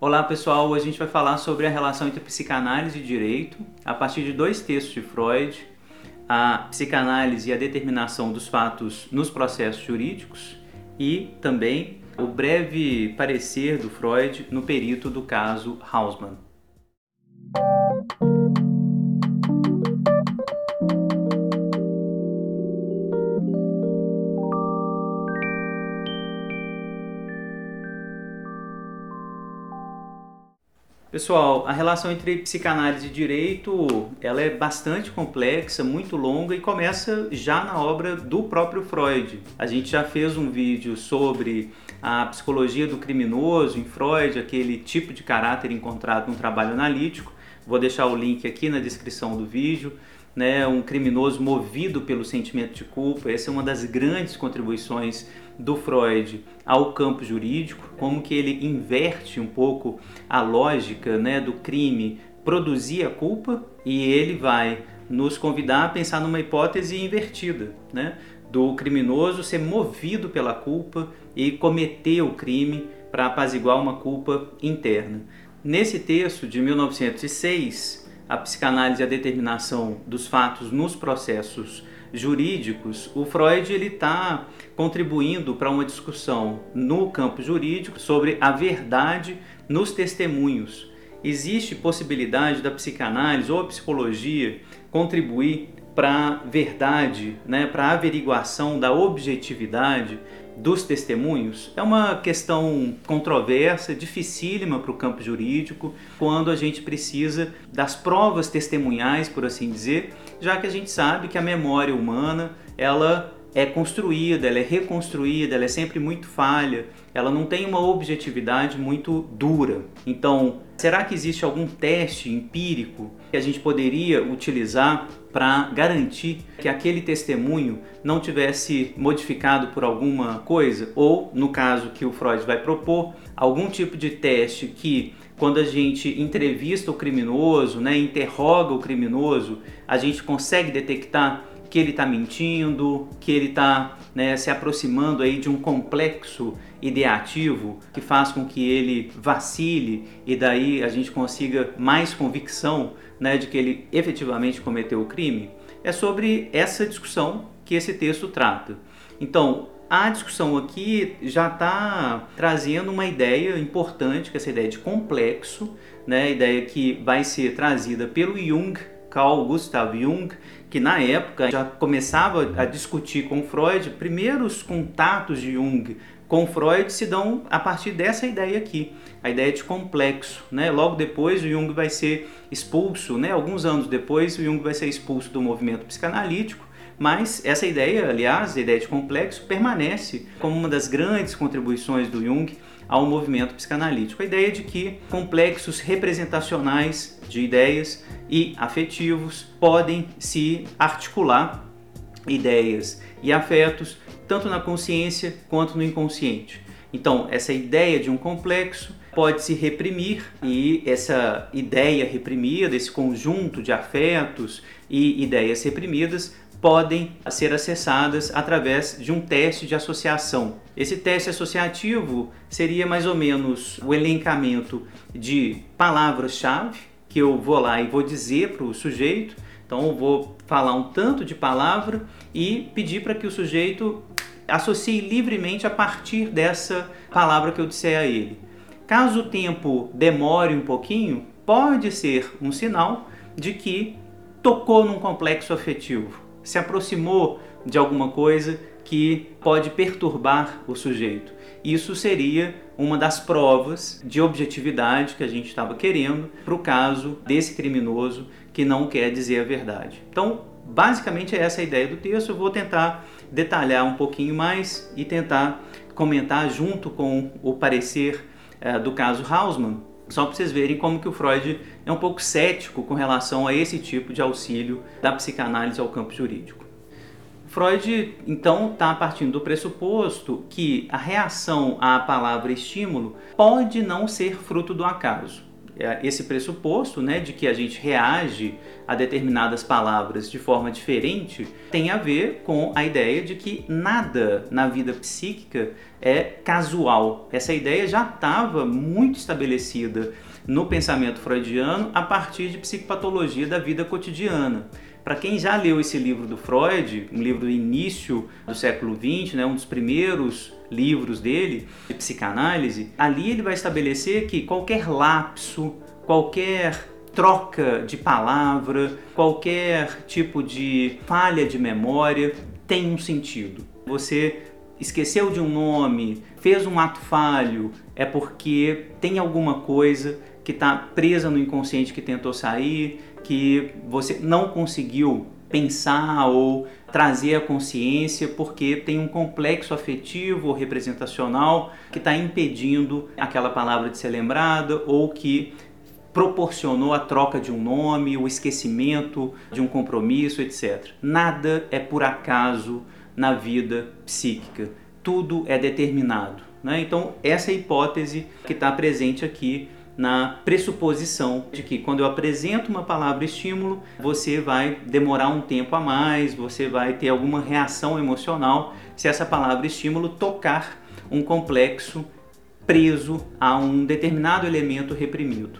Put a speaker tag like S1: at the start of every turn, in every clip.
S1: Olá pessoal, hoje a gente vai falar sobre a relação entre psicanálise e direito a partir de dois textos de Freud, a psicanálise e a determinação dos fatos nos processos jurídicos e também o breve parecer do Freud no perito do caso Hausmann. Pessoal, a relação entre psicanálise e direito, ela é bastante complexa, muito longa e começa já na obra do próprio Freud. A gente já fez um vídeo sobre a psicologia do criminoso em Freud, aquele tipo de caráter encontrado no trabalho analítico. Vou deixar o link aqui na descrição do vídeo. Né, um criminoso movido pelo sentimento de culpa. Essa é uma das grandes contribuições do Freud ao campo jurídico, como que ele inverte um pouco a lógica né, do crime produzir a culpa e ele vai nos convidar a pensar numa hipótese invertida, né, do criminoso ser movido pela culpa e cometer o crime para apaziguar uma culpa interna. Nesse texto de 1906, a psicanálise e a determinação dos fatos nos processos jurídicos, o Freud ele está contribuindo para uma discussão no campo jurídico sobre a verdade nos testemunhos. Existe possibilidade da psicanálise ou a psicologia contribuir para a verdade, né, para a averiguação da objetividade dos testemunhos é uma questão controversa, dificílima para o campo jurídico, quando a gente precisa das provas testemunhais, por assim dizer, já que a gente sabe que a memória humana ela é construída, ela é reconstruída, ela é sempre muito falha, ela não tem uma objetividade muito dura. Então, será que existe algum teste empírico que a gente poderia utilizar para garantir que aquele testemunho não tivesse modificado por alguma coisa? Ou, no caso que o Freud vai propor, algum tipo de teste que quando a gente entrevista o criminoso, né, interroga o criminoso, a gente consegue detectar que ele está mentindo, que ele está né, se aproximando aí de um complexo ideativo que faz com que ele vacile e daí a gente consiga mais convicção né, de que ele efetivamente cometeu o crime. É sobre essa discussão que esse texto trata. Então, a discussão aqui já está trazendo uma ideia importante, que é essa ideia de complexo, né, a ideia que vai ser trazida pelo Jung Carl Gustav Jung, que na época já começava a discutir com Freud, primeiros contatos de Jung com Freud se dão a partir dessa ideia aqui, a ideia de complexo. Né? Logo depois o Jung vai ser expulso, né? alguns anos depois o Jung vai ser expulso do movimento psicanalítico, mas essa ideia, aliás, a ideia de complexo, permanece como uma das grandes contribuições do Jung ao movimento psicanalítico. A ideia de que complexos representacionais de ideias e afetivos podem se articular ideias e afetos tanto na consciência quanto no inconsciente. Então, essa ideia de um complexo pode se reprimir e essa ideia reprimida, esse conjunto de afetos e ideias reprimidas podem ser acessadas através de um teste de associação. Esse teste associativo seria mais ou menos o elencamento de palavras-chave que eu vou lá e vou dizer para o sujeito. Então eu vou falar um tanto de palavra e pedir para que o sujeito associe livremente a partir dessa palavra que eu disser a ele. Caso o tempo demore um pouquinho, pode ser um sinal de que tocou num complexo afetivo se aproximou de alguma coisa que pode perturbar o sujeito. Isso seria uma das provas de objetividade que a gente estava querendo para o caso desse criminoso que não quer dizer a verdade. Então, basicamente é essa a ideia do texto. Eu vou tentar detalhar um pouquinho mais e tentar comentar junto com o parecer eh, do caso Hausmann só para vocês verem como que o Freud é um pouco cético com relação a esse tipo de auxílio da psicanálise ao campo jurídico. Freud, então, está partindo do pressuposto que a reação à palavra estímulo pode não ser fruto do acaso. É, esse pressuposto, né, de que a gente reage a determinadas palavras de forma diferente, tem a ver com a ideia de que nada na vida psíquica é casual. Essa ideia já estava muito estabelecida no pensamento freudiano a partir de psicopatologia da vida cotidiana. Para quem já leu esse livro do Freud, um livro do início do século XX, né, um dos primeiros livros dele de psicanálise, ali ele vai estabelecer que qualquer lapso, qualquer troca de palavra, qualquer tipo de falha de memória tem um sentido. Você esqueceu de um nome, fez um ato falho, é porque tem alguma coisa que está presa no inconsciente que tentou sair, que você não conseguiu pensar ou trazer a consciência porque tem um complexo afetivo ou representacional que está impedindo aquela palavra de ser lembrada ou que proporcionou a troca de um nome, o esquecimento de um compromisso, etc. Nada é por acaso na vida psíquica, tudo é determinado. Né? Então, essa é a hipótese que está presente aqui na pressuposição de que quando eu apresento uma palavra estímulo, você vai demorar um tempo a mais, você vai ter alguma reação emocional se essa palavra estímulo tocar um complexo preso a um determinado elemento reprimido.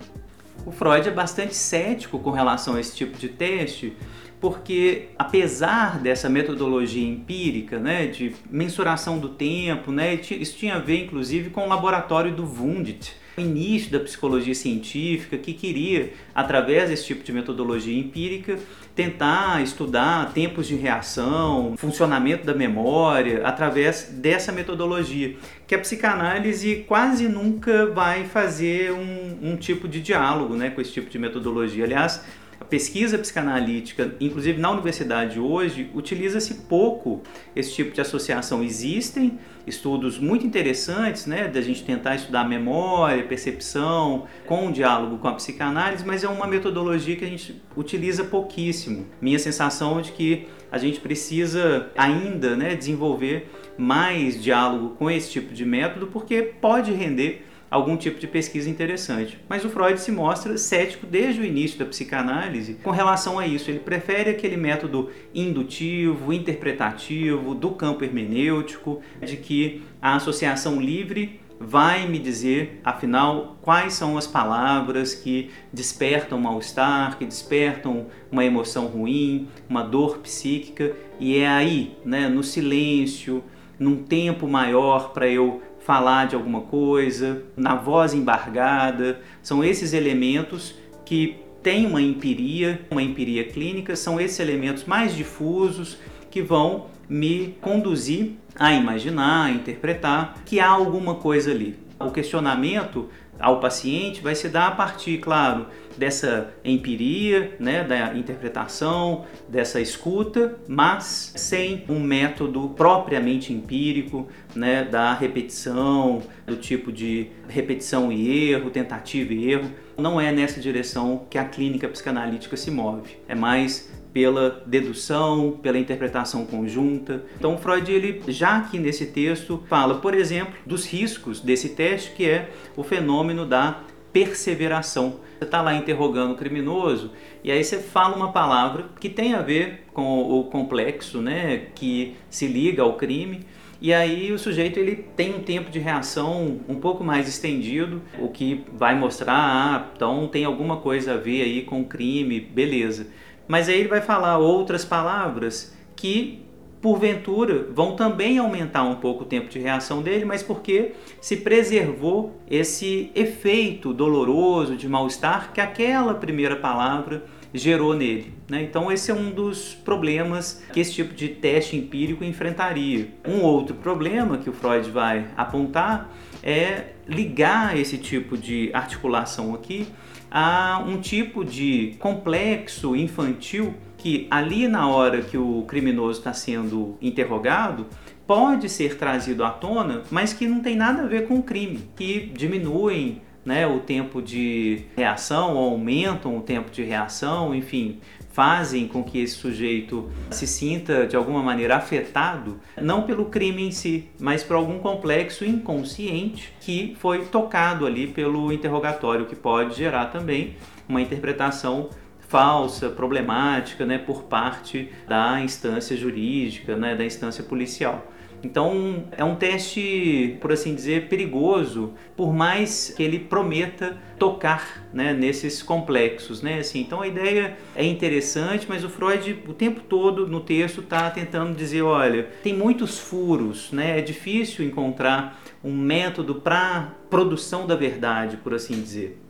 S1: O Freud é bastante cético com relação a esse tipo de teste, porque apesar dessa metodologia empírica, né, de mensuração do tempo, né, isso tinha a ver inclusive com o laboratório do Wundt, o início da psicologia científica que queria, através desse tipo de metodologia empírica, tentar estudar tempos de reação, funcionamento da memória, através dessa metodologia, que a psicanálise quase nunca vai fazer um, um tipo de diálogo né, com esse tipo de metodologia. Aliás, pesquisa psicanalítica, inclusive na universidade hoje, utiliza-se pouco esse tipo de associação. Existem estudos muito interessantes, né, da gente tentar estudar memória, percepção, com um diálogo com a psicanálise, mas é uma metodologia que a gente utiliza pouquíssimo. Minha sensação é de que a gente precisa ainda, né, desenvolver mais diálogo com esse tipo de método, porque pode render algum tipo de pesquisa interessante. Mas o Freud se mostra cético desde o início da psicanálise com relação a isso. Ele prefere aquele método indutivo, interpretativo, do campo hermenêutico, de que a associação livre vai me dizer, afinal, quais são as palavras que despertam mal-estar, que despertam uma emoção ruim, uma dor psíquica, e é aí, né, no silêncio, num tempo maior para eu falar de alguma coisa, na voz embargada. São esses elementos que têm uma empiria, uma empiria clínica, são esses elementos mais difusos que vão me conduzir a imaginar, a interpretar que há alguma coisa ali. O questionamento ao paciente vai se dar a partir, claro, dessa empiria, né, da interpretação, dessa escuta, mas sem um método propriamente empírico, né, da repetição, do tipo de repetição e erro, tentativa e erro. Não é nessa direção que a clínica psicanalítica se move. É mais pela dedução, pela interpretação conjunta. Então Freud ele já aqui nesse texto fala, por exemplo, dos riscos desse teste que é o fenômeno da perseveração. Você está lá interrogando o criminoso e aí você fala uma palavra que tem a ver com o complexo, né, que se liga ao crime. E aí o sujeito ele tem um tempo de reação um pouco mais estendido, o que vai mostrar, ah, então tem alguma coisa a ver aí com o crime, beleza. Mas aí ele vai falar outras palavras que porventura vão também aumentar um pouco o tempo de reação dele, mas porque se preservou esse efeito doloroso de mal-estar que aquela primeira palavra gerou nele. Né? Então, esse é um dos problemas que esse tipo de teste empírico enfrentaria. Um outro problema que o Freud vai apontar é ligar esse tipo de articulação aqui a um tipo de complexo infantil que ali na hora que o criminoso está sendo interrogado pode ser trazido à tona, mas que não tem nada a ver com o crime, que diminuem né, o tempo de reação, ou aumentam o tempo de reação, enfim, fazem com que esse sujeito se sinta de alguma maneira afetado, não pelo crime em si, mas por algum complexo inconsciente que foi tocado ali pelo interrogatório, que pode gerar também uma interpretação falsa, problemática, né, por parte da instância jurídica, né, da instância policial. Então é um teste, por assim dizer, perigoso, por mais que ele prometa tocar né, nesses complexos. Né? Assim, então a ideia é interessante, mas o Freud o tempo todo no texto está tentando dizer, olha, tem muitos furos, né? é difícil encontrar um método para produção da verdade, por assim dizer.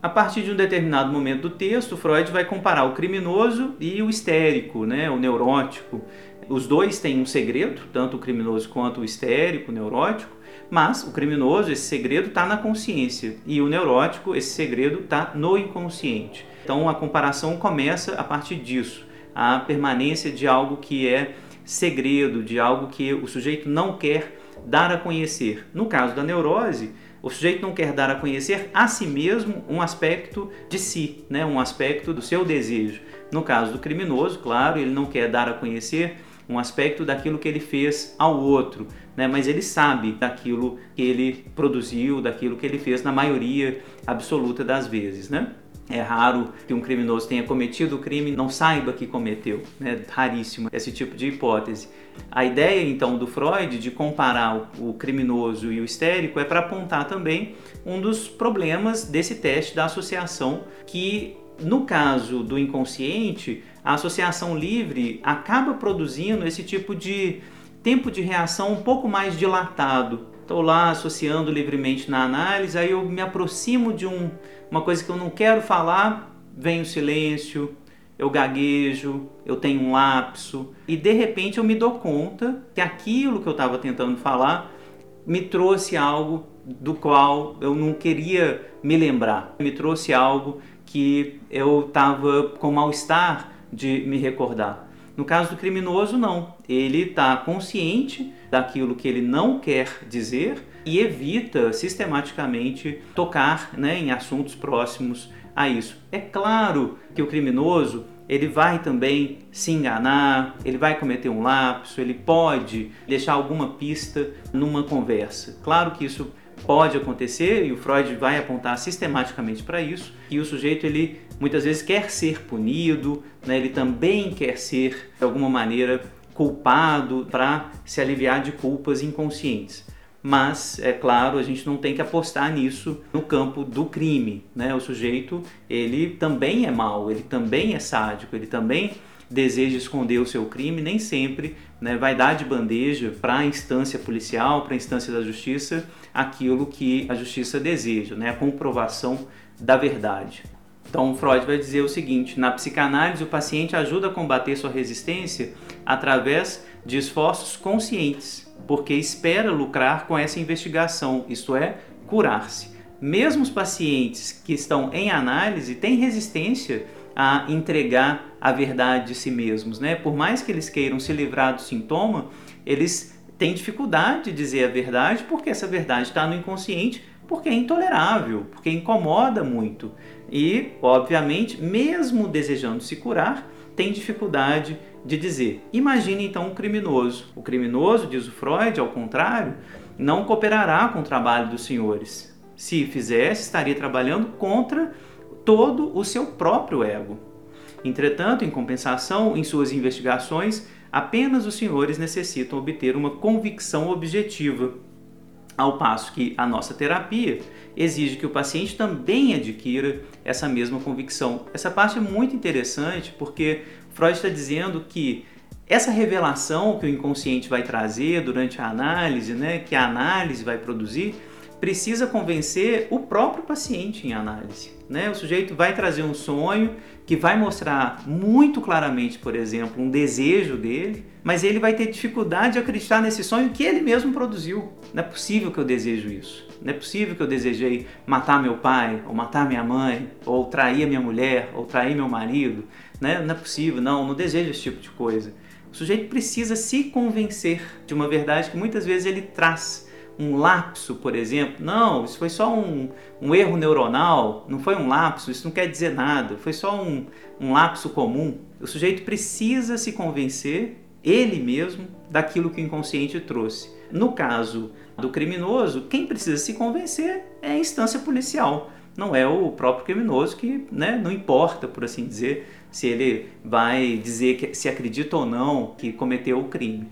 S1: A partir de um determinado momento do texto, Freud vai comparar o criminoso e o histérico, né, o neurótico. Os dois têm um segredo, tanto o criminoso quanto o histérico, o neurótico, mas o criminoso, esse segredo está na consciência e o neurótico, esse segredo está no inconsciente. Então a comparação começa a partir disso, a permanência de algo que é segredo, de algo que o sujeito não quer dar a conhecer. No caso da neurose, o sujeito não quer dar a conhecer a si mesmo um aspecto de si, né? um aspecto do seu desejo. No caso do criminoso, claro, ele não quer dar a conhecer um aspecto daquilo que ele fez ao outro, né? mas ele sabe daquilo que ele produziu, daquilo que ele fez na maioria absoluta das vezes. Né? É raro que um criminoso tenha cometido o crime e não saiba que cometeu, né? raríssimo esse tipo de hipótese. A ideia então do Freud de comparar o criminoso e o histérico é para apontar também um dos problemas desse teste da associação que no caso do inconsciente, a associação livre acaba produzindo esse tipo de tempo de reação um pouco mais dilatado. Estou lá associando livremente na análise, aí eu me aproximo de um, uma coisa que eu não quero falar, vem o silêncio, eu gaguejo, eu tenho um lapso, e de repente eu me dou conta que aquilo que eu estava tentando falar me trouxe algo do qual eu não queria me lembrar, me trouxe algo que eu estava com mal-estar de me recordar. No caso do criminoso, não. Ele está consciente daquilo que ele não quer dizer e evita sistematicamente tocar né, em assuntos próximos a isso. É claro que o criminoso ele vai também se enganar, ele vai cometer um lapso, ele pode deixar alguma pista numa conversa. Claro que isso pode acontecer e o Freud vai apontar sistematicamente para isso e o sujeito ele muitas vezes quer ser punido, né? ele também quer ser de alguma maneira culpado para se aliviar de culpas inconscientes. Mas é claro, a gente não tem que apostar nisso no campo do crime, né? O sujeito, ele também é mau, ele também é sádico, ele também deseja esconder o seu crime, nem sempre né, vai dar de bandeja para a instância policial, para a instância da justiça, aquilo que a justiça deseja, né, a comprovação da verdade. Então, Freud vai dizer o seguinte: na psicanálise, o paciente ajuda a combater sua resistência através de esforços conscientes, porque espera lucrar com essa investigação, isto é, curar-se. Mesmo os pacientes que estão em análise têm resistência a entregar a verdade de si mesmos, né? Por mais que eles queiram se livrar do sintoma, eles têm dificuldade de dizer a verdade porque essa verdade está no inconsciente, porque é intolerável, porque incomoda muito. E, obviamente, mesmo desejando se curar, tem dificuldade de dizer. Imagine então um criminoso. O criminoso, diz o Freud, ao contrário, não cooperará com o trabalho dos senhores. Se fizesse, estaria trabalhando contra todo o seu próprio ego. Entretanto, em compensação, em suas investigações, apenas os senhores necessitam obter uma convicção objetiva, ao passo que a nossa terapia exige que o paciente também adquira essa mesma convicção. Essa parte é muito interessante porque Freud está dizendo que essa revelação que o inconsciente vai trazer durante a análise, né, que a análise vai produzir, precisa convencer o próprio paciente em análise. Né? O sujeito vai trazer um sonho que vai mostrar muito claramente, por exemplo, um desejo dele, mas ele vai ter dificuldade de acreditar nesse sonho que ele mesmo produziu. Não é possível que eu desejo isso. Não é possível que eu desejei matar meu pai, ou matar minha mãe, ou trair minha mulher, ou trair meu marido. Né? Não é possível, não, não desejo esse tipo de coisa. O sujeito precisa se convencer de uma verdade que muitas vezes ele traz um lapso, por exemplo. Não, isso foi só um, um erro neuronal, não foi um lapso, isso não quer dizer nada, foi só um, um lapso comum. O sujeito precisa se convencer, ele mesmo, daquilo que o inconsciente trouxe. No caso do criminoso, quem precisa se convencer é a instância policial, não é o próprio criminoso que né, não importa, por assim dizer, se ele vai dizer que se acredita ou não que cometeu o crime.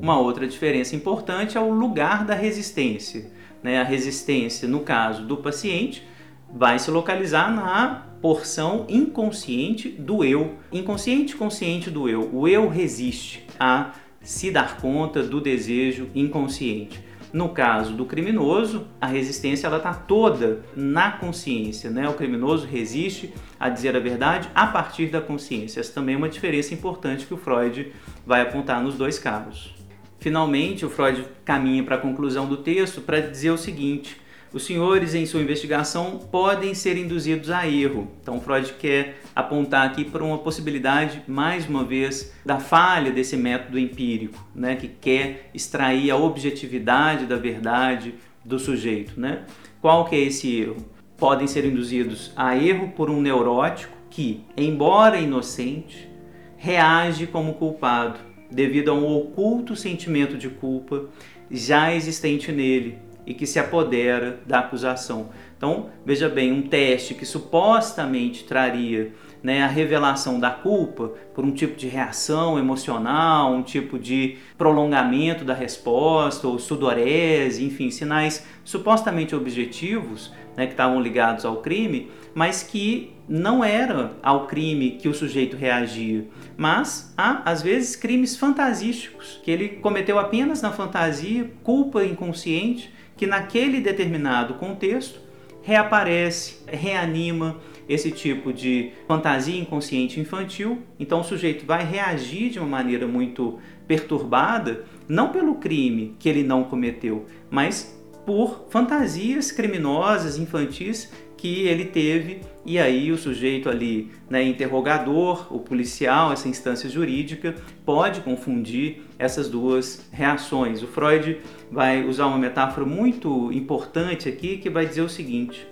S1: Uma outra diferença importante é o lugar da resistência. Né? A resistência, no caso do paciente, vai se localizar na porção inconsciente do eu. Inconsciente consciente do eu. O eu resiste a se dar conta do desejo inconsciente. No caso do criminoso, a resistência ela está toda na consciência, né? O criminoso resiste a dizer a verdade a partir da consciência. Essa também é uma diferença importante que o Freud vai apontar nos dois casos. Finalmente, o Freud caminha para a conclusão do texto para dizer o seguinte: os senhores, em sua investigação, podem ser induzidos a erro. Então, Freud quer apontar aqui para uma possibilidade, mais uma vez, da falha desse método empírico, né, que quer extrair a objetividade da verdade do sujeito. Né? Qual que é esse erro? Podem ser induzidos a erro por um neurótico que, embora inocente, reage como culpado devido a um oculto sentimento de culpa já existente nele e que se apodera da acusação. Então, veja bem, um teste que supostamente traria né, a revelação da culpa por um tipo de reação emocional, um tipo de prolongamento da resposta, ou sudorese, enfim, sinais supostamente objetivos né, que estavam ligados ao crime, mas que não era ao crime que o sujeito reagia, mas há, às vezes, crimes fantasísticos, que ele cometeu apenas na fantasia, culpa inconsciente, que naquele determinado contexto reaparece, reanima esse tipo de fantasia inconsciente infantil. Então o sujeito vai reagir de uma maneira muito perturbada, não pelo crime que ele não cometeu, mas por fantasias criminosas infantis que ele teve e aí o sujeito ali, né, interrogador, o policial, essa instância jurídica pode confundir essas duas reações. O Freud vai usar uma metáfora muito importante aqui que vai dizer o seguinte: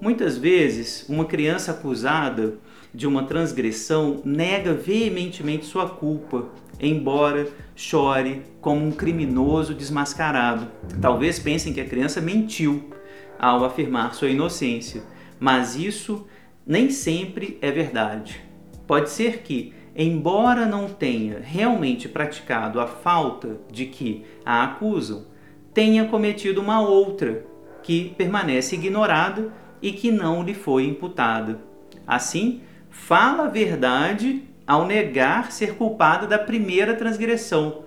S1: muitas vezes uma criança acusada de uma transgressão nega veementemente sua culpa, embora chore como um criminoso desmascarado. Talvez pensem que a criança mentiu ao afirmar sua inocência, mas isso nem sempre é verdade. Pode ser que, embora não tenha realmente praticado a falta de que a acusam, tenha cometido uma outra que permanece ignorada e que não lhe foi imputada. Assim, fala a verdade ao negar ser culpada da primeira transgressão.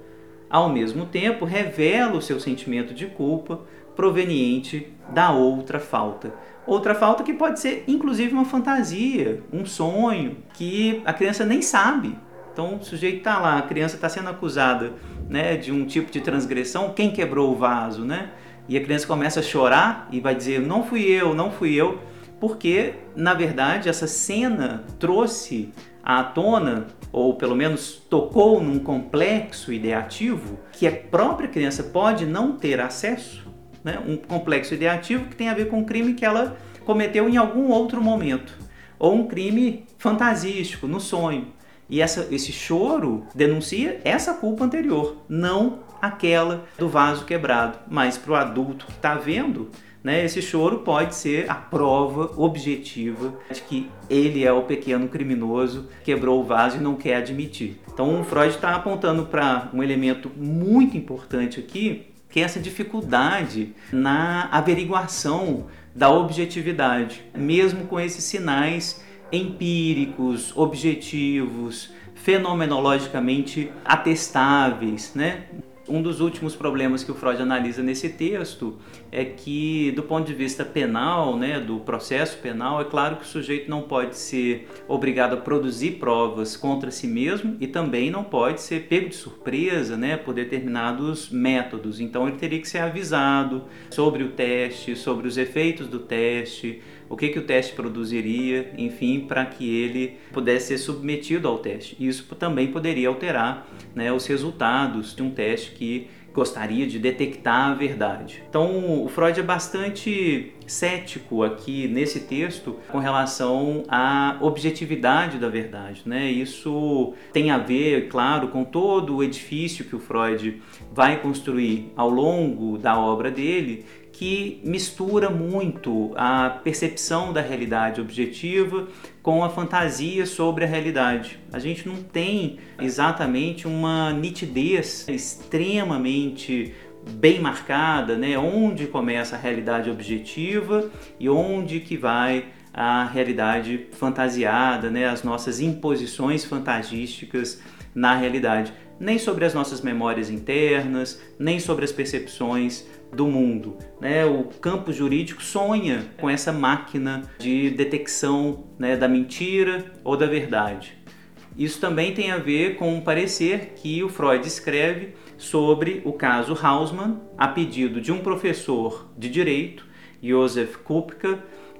S1: Ao mesmo tempo, revela o seu sentimento de culpa proveniente da outra falta. Outra falta que pode ser inclusive uma fantasia, um sonho, que a criança nem sabe. Então o sujeito está lá, a criança está sendo acusada né, de um tipo de transgressão, quem quebrou o vaso, né? E a criança começa a chorar e vai dizer, não fui eu, não fui eu, porque na verdade essa cena trouxe à tona, ou pelo menos tocou num complexo ideativo que a própria criança pode não ter acesso né, um complexo ideativo que tem a ver com um crime que ela cometeu em algum outro momento, ou um crime fantasístico, no sonho. E essa, esse choro denuncia essa culpa anterior, não aquela do vaso quebrado. Mas para o adulto que está vendo, né, esse choro pode ser a prova objetiva de que ele é o pequeno criminoso, quebrou o vaso e não quer admitir. Então, o Freud está apontando para um elemento muito importante aqui, que é essa dificuldade na averiguação da objetividade, mesmo com esses sinais empíricos, objetivos, fenomenologicamente atestáveis, né? Um dos últimos problemas que o Freud analisa nesse texto é que, do ponto de vista penal, né, do processo penal, é claro que o sujeito não pode ser obrigado a produzir provas contra si mesmo e também não pode ser pego de surpresa né, por determinados métodos. Então, ele teria que ser avisado sobre o teste, sobre os efeitos do teste, o que, que o teste produziria, enfim, para que ele pudesse ser submetido ao teste. Isso também poderia alterar né, os resultados de um teste que gostaria de detectar a verdade. Então, o Freud é bastante cético aqui nesse texto com relação à objetividade da verdade, né? Isso tem a ver, claro, com todo o edifício que o Freud vai construir ao longo da obra dele, que mistura muito a percepção da realidade objetiva com a fantasia sobre a realidade. A gente não tem exatamente uma nitidez extremamente bem marcada, né? Onde começa a realidade objetiva e onde que vai a realidade fantasiada, né? As nossas imposições fantásticas na realidade. Nem sobre as nossas memórias internas, nem sobre as percepções do mundo. Né? O campo jurídico sonha com essa máquina de detecção né, da mentira ou da verdade. Isso também tem a ver com um parecer que o Freud escreve sobre o caso Hausmann, a pedido de um professor de direito, Josef Kupka,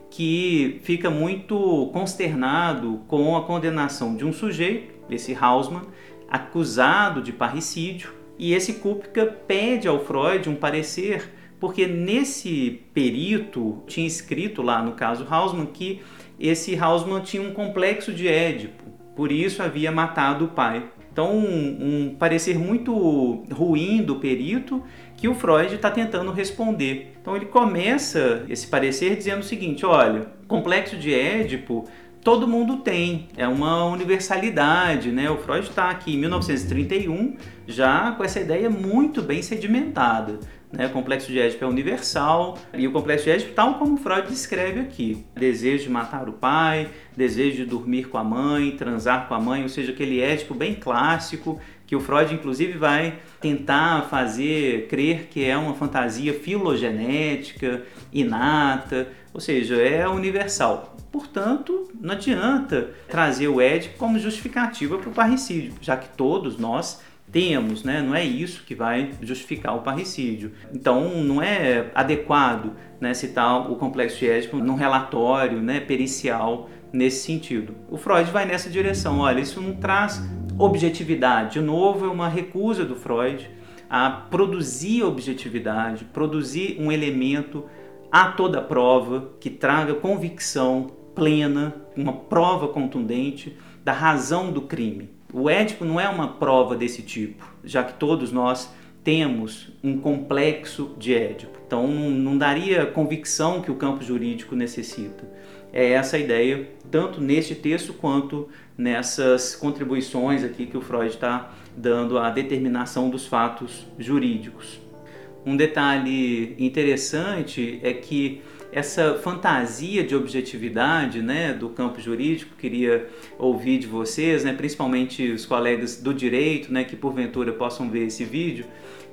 S1: que fica muito consternado com a condenação de um sujeito, esse Hausmann, acusado de parricídio, e esse Kupka pede ao Freud um parecer, porque nesse perito tinha escrito lá no caso Hausmann que esse Hausmann tinha um complexo de Édipo, por isso havia matado o pai. Então, um, um parecer muito ruim do perito que o Freud está tentando responder. Então, ele começa esse parecer dizendo o seguinte: olha, complexo de Édipo todo mundo tem, é uma universalidade, né? O Freud está aqui em 1931 já com essa ideia muito bem sedimentada. Né? O complexo de Édipo é universal e o complexo de Édipo, tal como Freud descreve aqui: desejo de matar o pai, desejo de dormir com a mãe, transar com a mãe, ou seja, aquele Édipo bem clássico que o Freud inclusive vai tentar fazer crer que é uma fantasia filogenética, inata, ou seja, é universal. Portanto, não adianta trazer o Édipo como justificativa para o parricídio, já que todos nós temos, né? Não é isso que vai justificar o parricídio. Então, não é adequado né, citar o complexo Édipo num relatório né, pericial nesse sentido. O Freud vai nessa direção. Olha, isso não traz objetividade. De novo, é uma recusa do Freud a produzir objetividade, produzir um elemento a toda prova que traga convicção plena, uma prova contundente da razão do crime. O Édipo não é uma prova desse tipo, já que todos nós temos um complexo de Édipo. Então não daria convicção que o campo jurídico necessita. É essa a ideia, tanto neste texto quanto nessas contribuições aqui que o Freud está dando à determinação dos fatos jurídicos. Um detalhe interessante é que essa fantasia de objetividade né, do campo jurídico, queria ouvir de vocês, né, principalmente os colegas do direito né, que porventura possam ver esse vídeo,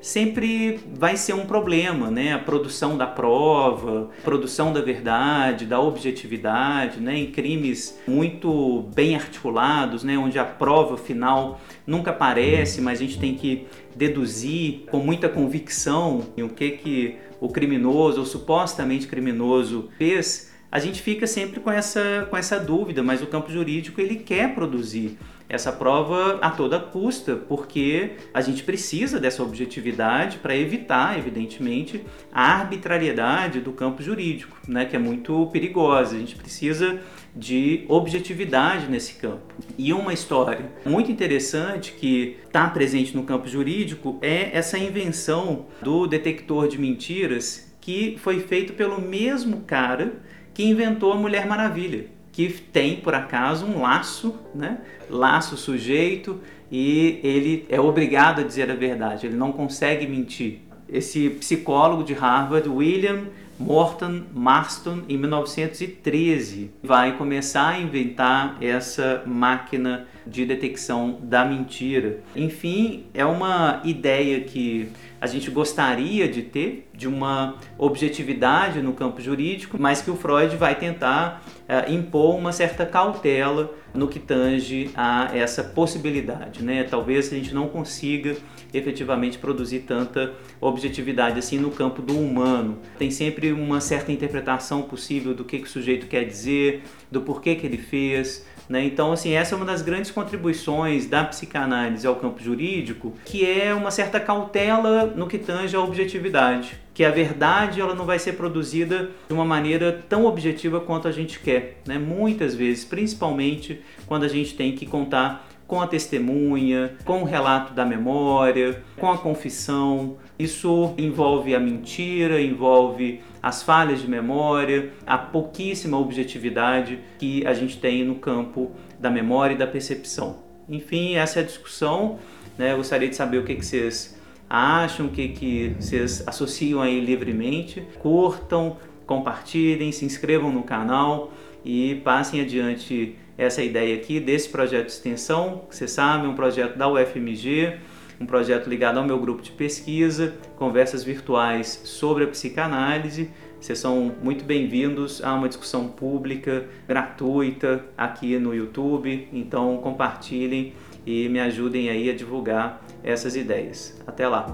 S1: sempre vai ser um problema, né? A produção da prova, produção da verdade, da objetividade, né? Em crimes muito bem articulados, né? Onde a prova final nunca aparece, mas a gente tem que deduzir com muita convicção o que que o criminoso ou supostamente criminoso fez a gente fica sempre com essa, com essa dúvida, mas o campo jurídico ele quer produzir essa prova a toda custa, porque a gente precisa dessa objetividade para evitar, evidentemente, a arbitrariedade do campo jurídico, né, que é muito perigosa. A gente precisa de objetividade nesse campo. E uma história muito interessante que está presente no campo jurídico é essa invenção do detector de mentiras que foi feito pelo mesmo cara que inventou a Mulher Maravilha, que tem por acaso um laço, né? Laço sujeito e ele é obrigado a dizer a verdade, ele não consegue mentir. Esse psicólogo de Harvard, William Morton Marston, em 1913, vai começar a inventar essa máquina de detecção da mentira. Enfim, é uma ideia que a gente gostaria de ter, de uma objetividade no campo jurídico, mas que o Freud vai tentar impor uma certa cautela no que tange a essa possibilidade. Né? Talvez a gente não consiga efetivamente produzir tanta objetividade assim no campo do humano. Tem sempre uma certa interpretação possível do que, que o sujeito quer dizer, do porquê que ele fez, Né? Então, assim, essa é uma das grandes contribuições da psicanálise ao campo jurídico, que é uma certa cautela no que tange à objetividade. Que a verdade ela não vai ser produzida de uma maneira tão objetiva quanto a gente quer. Né? Muitas vezes, principalmente quando a gente tem que contar com a testemunha, com o relato da memória, com a confissão. Isso envolve a mentira, envolve as falhas de memória, a pouquíssima objetividade que a gente tem no campo da memória e da percepção. Enfim, essa é a discussão. Né? Eu gostaria de saber o que, que vocês acham, o que, que vocês associam aí livremente. Curtam, compartilhem, se inscrevam no canal e passem adiante essa ideia aqui desse projeto de extensão, que você sabe, é um projeto da UFMG, um projeto ligado ao meu grupo de pesquisa, conversas virtuais sobre a psicanálise. Vocês são muito bem-vindos a uma discussão pública, gratuita, aqui no YouTube. Então compartilhem e me ajudem aí a divulgar essas ideias. Até lá!